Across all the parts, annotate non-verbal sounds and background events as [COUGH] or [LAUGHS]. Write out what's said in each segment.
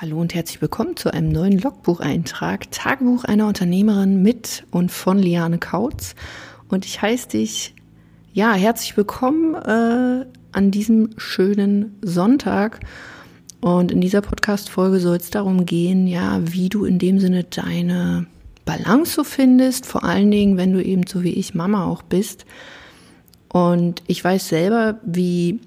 Hallo und herzlich willkommen zu einem neuen Logbucheintrag, Tagebuch einer Unternehmerin mit und von Liane Kautz. Und ich heiße dich, ja, herzlich willkommen äh, an diesem schönen Sonntag. Und in dieser Podcast-Folge soll es darum gehen, ja, wie du in dem Sinne deine Balance so findest, vor allen Dingen, wenn du eben so wie ich Mama auch bist. Und ich weiß selber, wie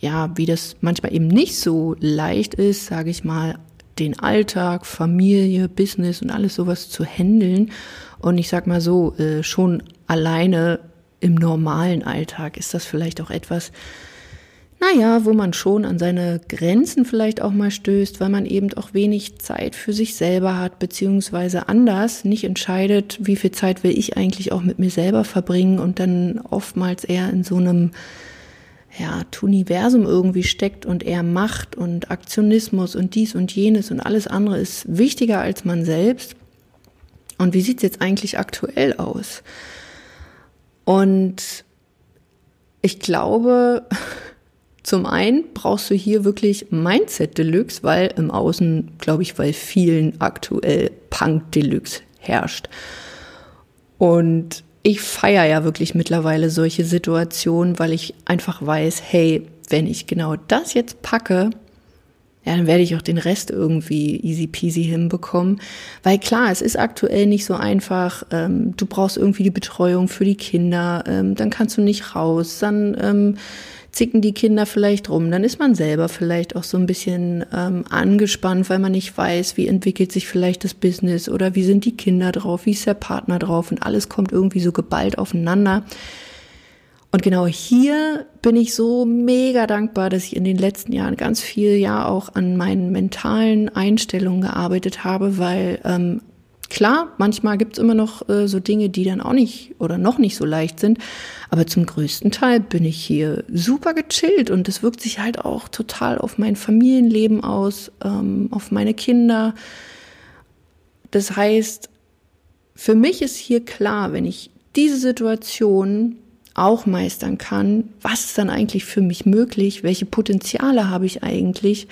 ja, wie das manchmal eben nicht so leicht ist, sage ich mal, den Alltag, Familie, Business und alles sowas zu handeln. Und ich sag mal so, äh, schon alleine im normalen Alltag ist das vielleicht auch etwas, naja, wo man schon an seine Grenzen vielleicht auch mal stößt, weil man eben auch wenig Zeit für sich selber hat, beziehungsweise anders nicht entscheidet, wie viel Zeit will ich eigentlich auch mit mir selber verbringen und dann oftmals eher in so einem ja, Universum irgendwie steckt und er Macht und Aktionismus und dies und jenes und alles andere ist wichtiger als man selbst. Und wie sieht's jetzt eigentlich aktuell aus? Und ich glaube, [LAUGHS] zum einen brauchst du hier wirklich Mindset Deluxe, weil im Außen, glaube ich, weil vielen aktuell Punk Deluxe herrscht. Und ich feiere ja wirklich mittlerweile solche Situationen, weil ich einfach weiß, hey, wenn ich genau das jetzt packe, ja, dann werde ich auch den Rest irgendwie easy peasy hinbekommen. Weil klar, es ist aktuell nicht so einfach. Ähm, du brauchst irgendwie die Betreuung für die Kinder, ähm, dann kannst du nicht raus, dann ähm, zicken die Kinder vielleicht rum. Dann ist man selber vielleicht auch so ein bisschen ähm, angespannt, weil man nicht weiß, wie entwickelt sich vielleicht das Business oder wie sind die Kinder drauf, wie ist der Partner drauf und alles kommt irgendwie so geballt aufeinander. Und genau hier bin ich so mega dankbar, dass ich in den letzten Jahren ganz viel ja auch an meinen mentalen Einstellungen gearbeitet habe, weil ähm, Klar, manchmal gibt's immer noch äh, so Dinge, die dann auch nicht oder noch nicht so leicht sind. Aber zum größten Teil bin ich hier super gechillt und das wirkt sich halt auch total auf mein Familienleben aus, ähm, auf meine Kinder. Das heißt, für mich ist hier klar, wenn ich diese Situation auch meistern kann, was ist dann eigentlich für mich möglich, welche Potenziale habe ich eigentlich,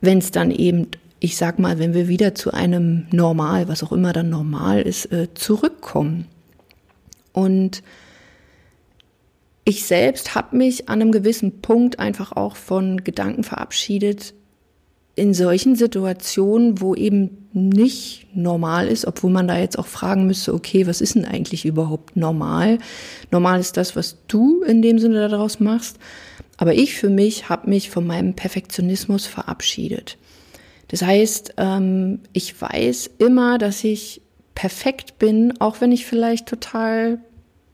wenn es dann eben ich sag mal, wenn wir wieder zu einem Normal, was auch immer dann normal ist, äh, zurückkommen. Und ich selbst habe mich an einem gewissen Punkt einfach auch von Gedanken verabschiedet, in solchen Situationen, wo eben nicht normal ist, obwohl man da jetzt auch fragen müsste, okay, was ist denn eigentlich überhaupt normal? Normal ist das, was du in dem Sinne daraus machst. Aber ich für mich habe mich von meinem Perfektionismus verabschiedet. Das heißt, ähm, ich weiß immer, dass ich perfekt bin, auch wenn ich vielleicht total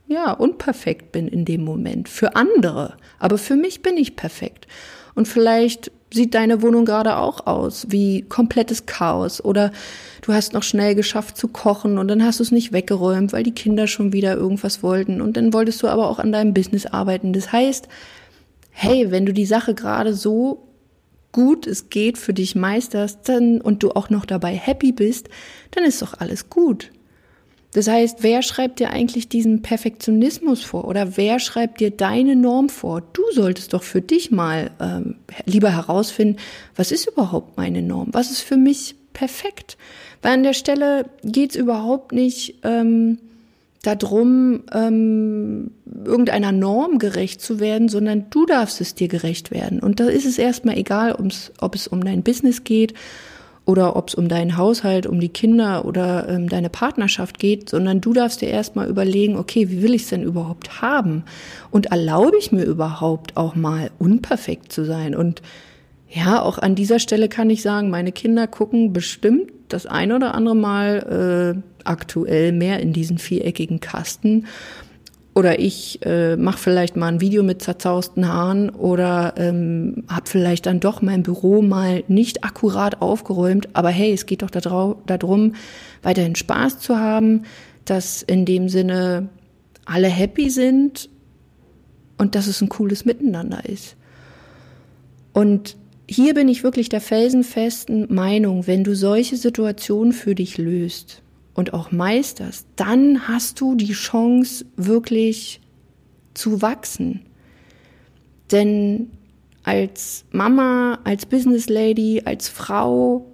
ja, unperfekt bin in dem Moment. Für andere. Aber für mich bin ich perfekt. Und vielleicht sieht deine Wohnung gerade auch aus wie komplettes Chaos oder du hast noch schnell geschafft zu kochen und dann hast du es nicht weggeräumt, weil die Kinder schon wieder irgendwas wollten und dann wolltest du aber auch an deinem Business arbeiten. Das heißt, hey, wenn du die Sache gerade so gut es geht für dich meisterst dann, und du auch noch dabei happy bist, dann ist doch alles gut. Das heißt, wer schreibt dir eigentlich diesen Perfektionismus vor oder wer schreibt dir deine Norm vor? Du solltest doch für dich mal ähm, lieber herausfinden, was ist überhaupt meine Norm? Was ist für mich perfekt? Weil an der Stelle geht es überhaupt nicht ähm, darum, ähm, irgendeiner Norm gerecht zu werden, sondern du darfst es dir gerecht werden. Und da ist es erstmal egal, ob es um dein Business geht oder ob es um deinen Haushalt, um die Kinder oder ähm, deine Partnerschaft geht, sondern du darfst dir erstmal überlegen, okay, wie will ich es denn überhaupt haben? Und erlaube ich mir überhaupt auch mal unperfekt zu sein? Und ja, auch an dieser Stelle kann ich sagen, meine Kinder gucken bestimmt das ein oder andere Mal äh, aktuell mehr in diesen viereckigen Kasten. Oder ich äh, mache vielleicht mal ein Video mit zerzausten Haaren oder ähm, habe vielleicht dann doch mein Büro mal nicht akkurat aufgeräumt. Aber hey, es geht doch darum, weiterhin Spaß zu haben, dass in dem Sinne alle happy sind und dass es ein cooles Miteinander ist. Und hier bin ich wirklich der felsenfesten Meinung, wenn du solche Situationen für dich löst und auch meisterst, dann hast du die Chance wirklich zu wachsen. Denn als Mama, als Business Lady, als Frau,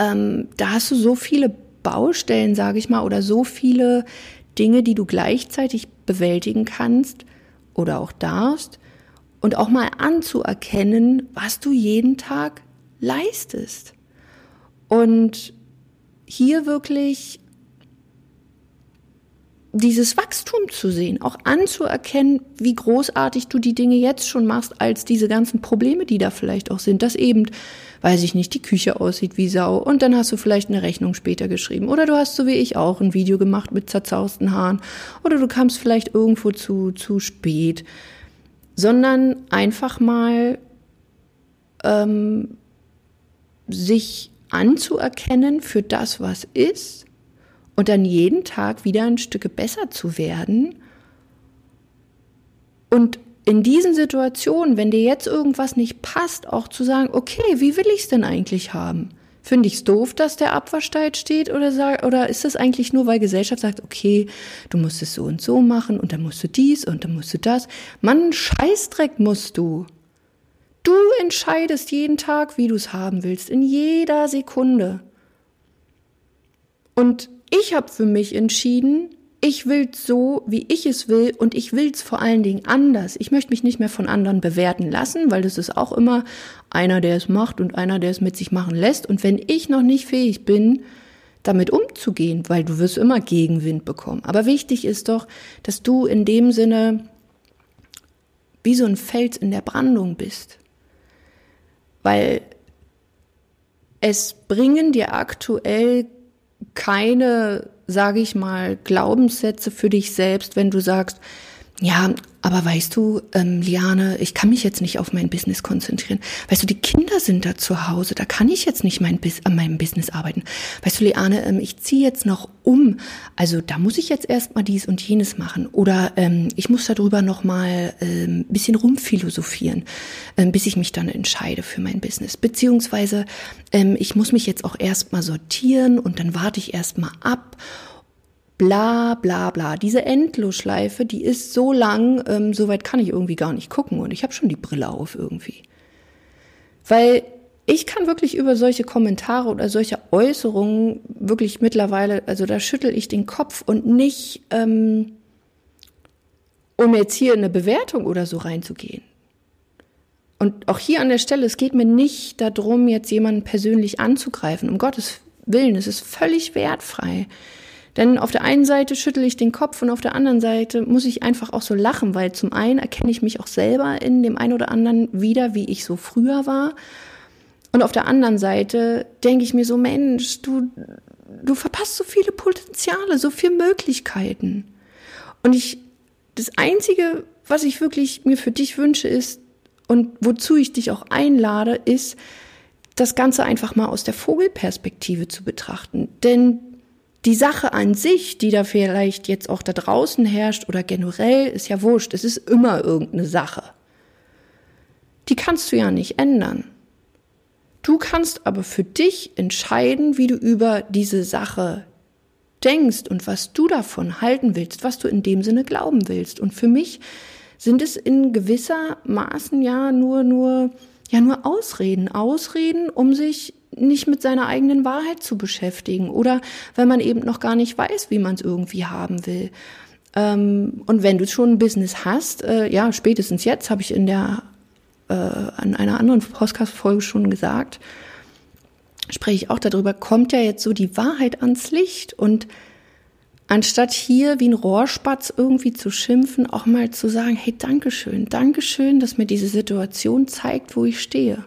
ähm, da hast du so viele Baustellen, sage ich mal, oder so viele Dinge, die du gleichzeitig bewältigen kannst oder auch darfst und auch mal anzuerkennen, was du jeden Tag leistest. Und hier wirklich dieses Wachstum zu sehen, auch anzuerkennen, wie großartig du die Dinge jetzt schon machst, als diese ganzen Probleme, die da vielleicht auch sind, dass eben, weiß ich nicht, die Küche aussieht wie Sau und dann hast du vielleicht eine Rechnung später geschrieben oder du hast so wie ich auch ein Video gemacht mit zerzausten Haaren oder du kamst vielleicht irgendwo zu, zu spät, sondern einfach mal ähm, sich anzuerkennen für das, was ist und dann jeden Tag wieder ein Stück besser zu werden. Und in diesen Situationen, wenn dir jetzt irgendwas nicht passt, auch zu sagen, okay, wie will ich es denn eigentlich haben? Finde ich es doof, dass der Abwaschsteig steht oder, oder ist das eigentlich nur, weil Gesellschaft sagt, okay, du musst es so und so machen und dann musst du dies und dann musst du das. Mann, Scheißdreck musst du. Du entscheidest jeden Tag, wie du es haben willst, in jeder Sekunde. Und ich habe für mich entschieden, ich will so, wie ich es will und ich will es vor allen Dingen anders. Ich möchte mich nicht mehr von anderen bewerten lassen, weil das ist auch immer einer, der es macht und einer, der es mit sich machen lässt. Und wenn ich noch nicht fähig bin, damit umzugehen, weil du wirst immer Gegenwind bekommen. Aber wichtig ist doch, dass du in dem Sinne wie so ein Fels in der Brandung bist. Weil es bringen dir aktuell keine, sage ich mal, Glaubenssätze für dich selbst, wenn du sagst, ja, aber weißt du, ähm, Liane, ich kann mich jetzt nicht auf mein Business konzentrieren. Weißt du, die Kinder sind da zu Hause, da kann ich jetzt nicht mein Bis an meinem Business arbeiten. Weißt du, Liane, ähm, ich ziehe jetzt noch um, also da muss ich jetzt erstmal dies und jenes machen. Oder ähm, ich muss darüber noch mal ähm, bisschen rumphilosophieren, ähm, bis ich mich dann entscheide für mein Business. Beziehungsweise ähm, ich muss mich jetzt auch erstmal sortieren und dann warte ich erstmal ab bla bla bla. Diese Endlosschleife, die ist so lang, ähm, so weit kann ich irgendwie gar nicht gucken und ich habe schon die Brille auf irgendwie. Weil ich kann wirklich über solche Kommentare oder solche Äußerungen wirklich mittlerweile, also da schüttel ich den Kopf und nicht, ähm, um jetzt hier in eine Bewertung oder so reinzugehen. Und auch hier an der Stelle, es geht mir nicht darum, jetzt jemanden persönlich anzugreifen. Um Gottes Willen, es ist völlig wertfrei. Denn auf der einen Seite schüttel ich den Kopf und auf der anderen Seite muss ich einfach auch so lachen, weil zum einen erkenne ich mich auch selber in dem einen oder anderen wieder, wie ich so früher war. Und auf der anderen Seite denke ich mir so, Mensch, du, du verpasst so viele Potenziale, so viele Möglichkeiten. Und ich, das einzige, was ich wirklich mir für dich wünsche, ist, und wozu ich dich auch einlade, ist, das Ganze einfach mal aus der Vogelperspektive zu betrachten. Denn die Sache an sich, die da vielleicht jetzt auch da draußen herrscht oder generell, ist ja wurscht. Es ist immer irgendeine Sache. Die kannst du ja nicht ändern. Du kannst aber für dich entscheiden, wie du über diese Sache denkst und was du davon halten willst, was du in dem Sinne glauben willst. Und für mich sind es in gewisser Maßen ja nur, nur, ja nur Ausreden. Ausreden, um sich nicht mit seiner eigenen Wahrheit zu beschäftigen oder wenn man eben noch gar nicht weiß, wie man es irgendwie haben will. Ähm, und wenn du schon ein Business hast, äh, ja, spätestens jetzt habe ich in der äh, an einer anderen Podcast-Folge schon gesagt, spreche ich auch darüber, kommt ja jetzt so die Wahrheit ans Licht und anstatt hier wie ein Rohrspatz irgendwie zu schimpfen, auch mal zu sagen, hey, Dankeschön, Dankeschön, dass mir diese Situation zeigt, wo ich stehe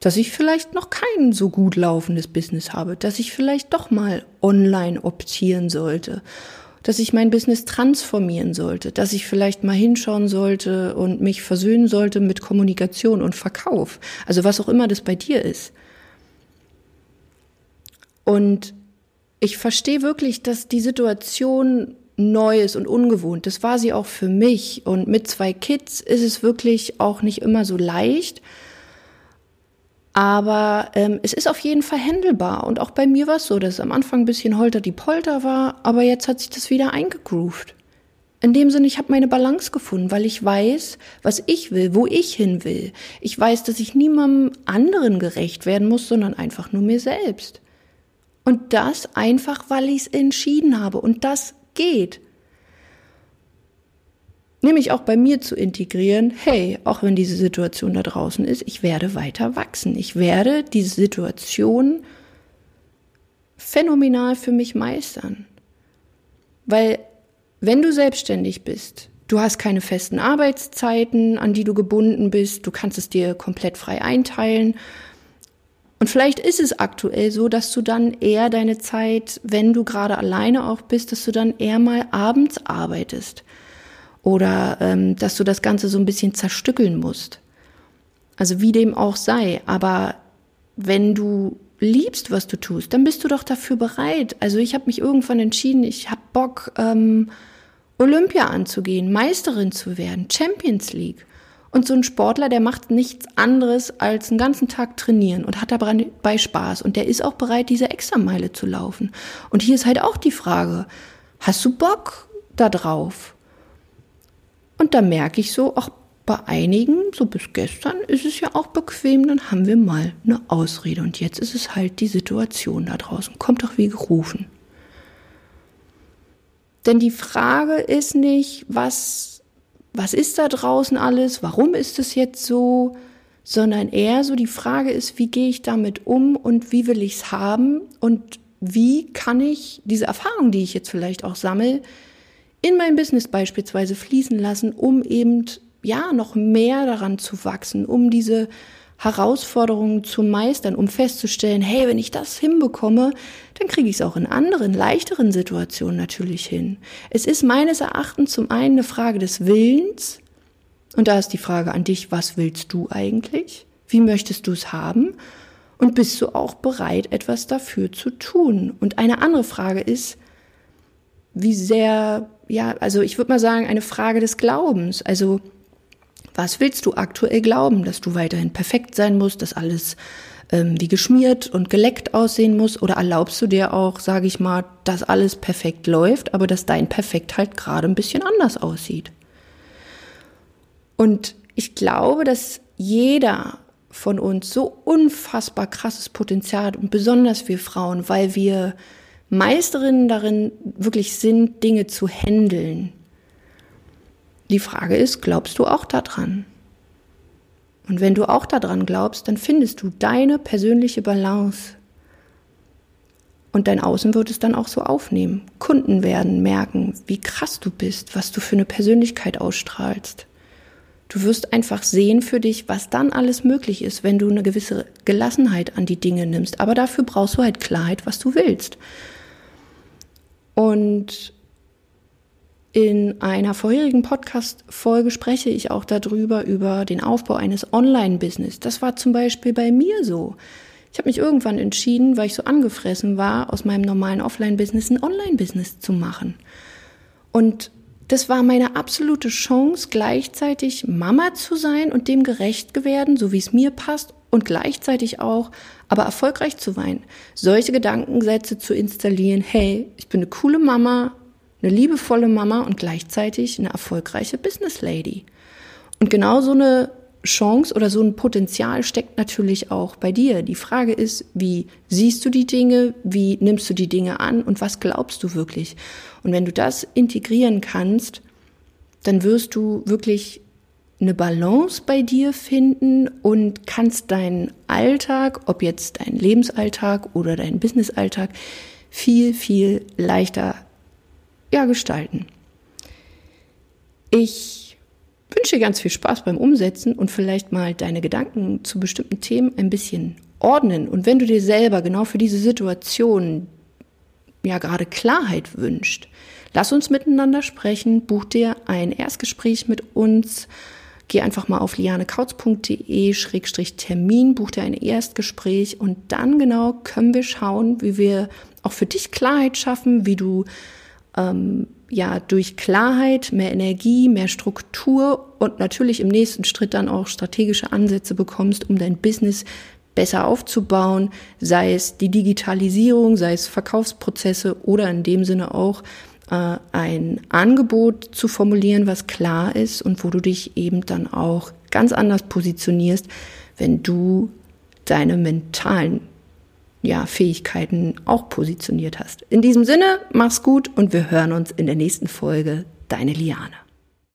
dass ich vielleicht noch kein so gut laufendes Business habe, dass ich vielleicht doch mal online optieren sollte, dass ich mein Business transformieren sollte, dass ich vielleicht mal hinschauen sollte und mich versöhnen sollte mit Kommunikation und Verkauf, also was auch immer das bei dir ist. Und ich verstehe wirklich, dass die Situation neu ist und ungewohnt. Das war sie auch für mich. Und mit zwei Kids ist es wirklich auch nicht immer so leicht. Aber ähm, es ist auf jeden Fall händelbar. Und auch bei mir war es so, dass es am Anfang ein bisschen holter die Polter war, aber jetzt hat sich das wieder eingegroovt. In dem Sinne, ich habe meine Balance gefunden, weil ich weiß, was ich will, wo ich hin will. Ich weiß, dass ich niemandem anderen gerecht werden muss, sondern einfach nur mir selbst. Und das einfach, weil ich es entschieden habe. Und das geht. Nämlich auch bei mir zu integrieren, hey, auch wenn diese Situation da draußen ist, ich werde weiter wachsen. Ich werde diese Situation phänomenal für mich meistern. Weil wenn du selbstständig bist, du hast keine festen Arbeitszeiten, an die du gebunden bist, du kannst es dir komplett frei einteilen. Und vielleicht ist es aktuell so, dass du dann eher deine Zeit, wenn du gerade alleine auch bist, dass du dann eher mal abends arbeitest oder ähm, dass du das Ganze so ein bisschen zerstückeln musst. Also wie dem auch sei, aber wenn du liebst, was du tust, dann bist du doch dafür bereit. Also ich habe mich irgendwann entschieden, ich habe Bock, ähm, Olympia anzugehen, Meisterin zu werden, Champions League. Und so ein Sportler, der macht nichts anderes als einen ganzen Tag trainieren und hat dabei Spaß. Und der ist auch bereit, diese Extrameile zu laufen. Und hier ist halt auch die Frage, hast du Bock da drauf? Und da merke ich so, auch bei einigen, so bis gestern, ist es ja auch bequem, dann haben wir mal eine Ausrede. Und jetzt ist es halt die Situation da draußen. Kommt doch wie gerufen. Denn die Frage ist nicht, was, was ist da draußen alles, warum ist es jetzt so, sondern eher so die Frage ist, wie gehe ich damit um und wie will ich es haben und wie kann ich diese Erfahrung, die ich jetzt vielleicht auch sammle, in mein Business beispielsweise fließen lassen, um eben ja noch mehr daran zu wachsen, um diese Herausforderungen zu meistern, um festzustellen, hey, wenn ich das hinbekomme, dann kriege ich es auch in anderen, leichteren Situationen natürlich hin. Es ist meines Erachtens zum einen eine Frage des Willens, und da ist die Frage an dich, was willst du eigentlich? Wie möchtest du es haben? Und bist du auch bereit, etwas dafür zu tun? Und eine andere Frage ist, wie sehr, ja, also ich würde mal sagen, eine Frage des Glaubens. Also was willst du aktuell glauben, dass du weiterhin perfekt sein musst, dass alles ähm, wie geschmiert und geleckt aussehen muss? Oder erlaubst du dir auch, sage ich mal, dass alles perfekt läuft, aber dass dein Perfekt halt gerade ein bisschen anders aussieht? Und ich glaube, dass jeder von uns so unfassbar krasses Potenzial hat und besonders wir Frauen, weil wir Meisterinnen darin wirklich sind, Dinge zu handeln, die Frage ist, glaubst du auch daran? Und wenn du auch daran glaubst, dann findest du deine persönliche Balance. Und dein Außen wird es dann auch so aufnehmen. Kunden werden merken, wie krass du bist, was du für eine Persönlichkeit ausstrahlst. Du wirst einfach sehen für dich, was dann alles möglich ist, wenn du eine gewisse Gelassenheit an die Dinge nimmst. Aber dafür brauchst du halt Klarheit, was du willst. Und in einer vorherigen Podcast-Folge spreche ich auch darüber, über den Aufbau eines Online-Business. Das war zum Beispiel bei mir so. Ich habe mich irgendwann entschieden, weil ich so angefressen war, aus meinem normalen Offline-Business ein Online-Business zu machen. Und das war meine absolute Chance, gleichzeitig Mama zu sein und dem gerecht werden, so wie es mir passt, und gleichzeitig auch, aber erfolgreich zu sein. Solche Gedankensätze zu installieren, hey, ich bin eine coole Mama, eine liebevolle Mama und gleichzeitig eine erfolgreiche Business Lady. Und genau so eine Chance oder so ein Potenzial steckt natürlich auch bei dir. Die Frage ist, wie siehst du die Dinge, wie nimmst du die Dinge an und was glaubst du wirklich? Und wenn du das integrieren kannst, dann wirst du wirklich eine Balance bei dir finden und kannst deinen Alltag, ob jetzt dein Lebensalltag oder dein Businessalltag, viel, viel leichter ja, gestalten. Ich wünsche dir ganz viel Spaß beim Umsetzen und vielleicht mal deine Gedanken zu bestimmten Themen ein bisschen ordnen. Und wenn du dir selber genau für diese Situation ja gerade Klarheit wünscht, lass uns miteinander sprechen, buch dir ein Erstgespräch mit uns. Geh einfach mal auf lianekautz.de-termin, buch dir ein Erstgespräch und dann genau können wir schauen, wie wir auch für dich Klarheit schaffen, wie du ähm, ja durch Klarheit, mehr Energie, mehr Struktur und natürlich im nächsten Schritt dann auch strategische Ansätze bekommst, um dein Business besser aufzubauen, sei es die Digitalisierung, sei es Verkaufsprozesse oder in dem Sinne auch äh, ein Angebot zu formulieren, was klar ist und wo du dich eben dann auch ganz anders positionierst, wenn du deine mentalen ja, Fähigkeiten auch positioniert hast. In diesem Sinne, mach's gut und wir hören uns in der nächsten Folge. Deine Liane.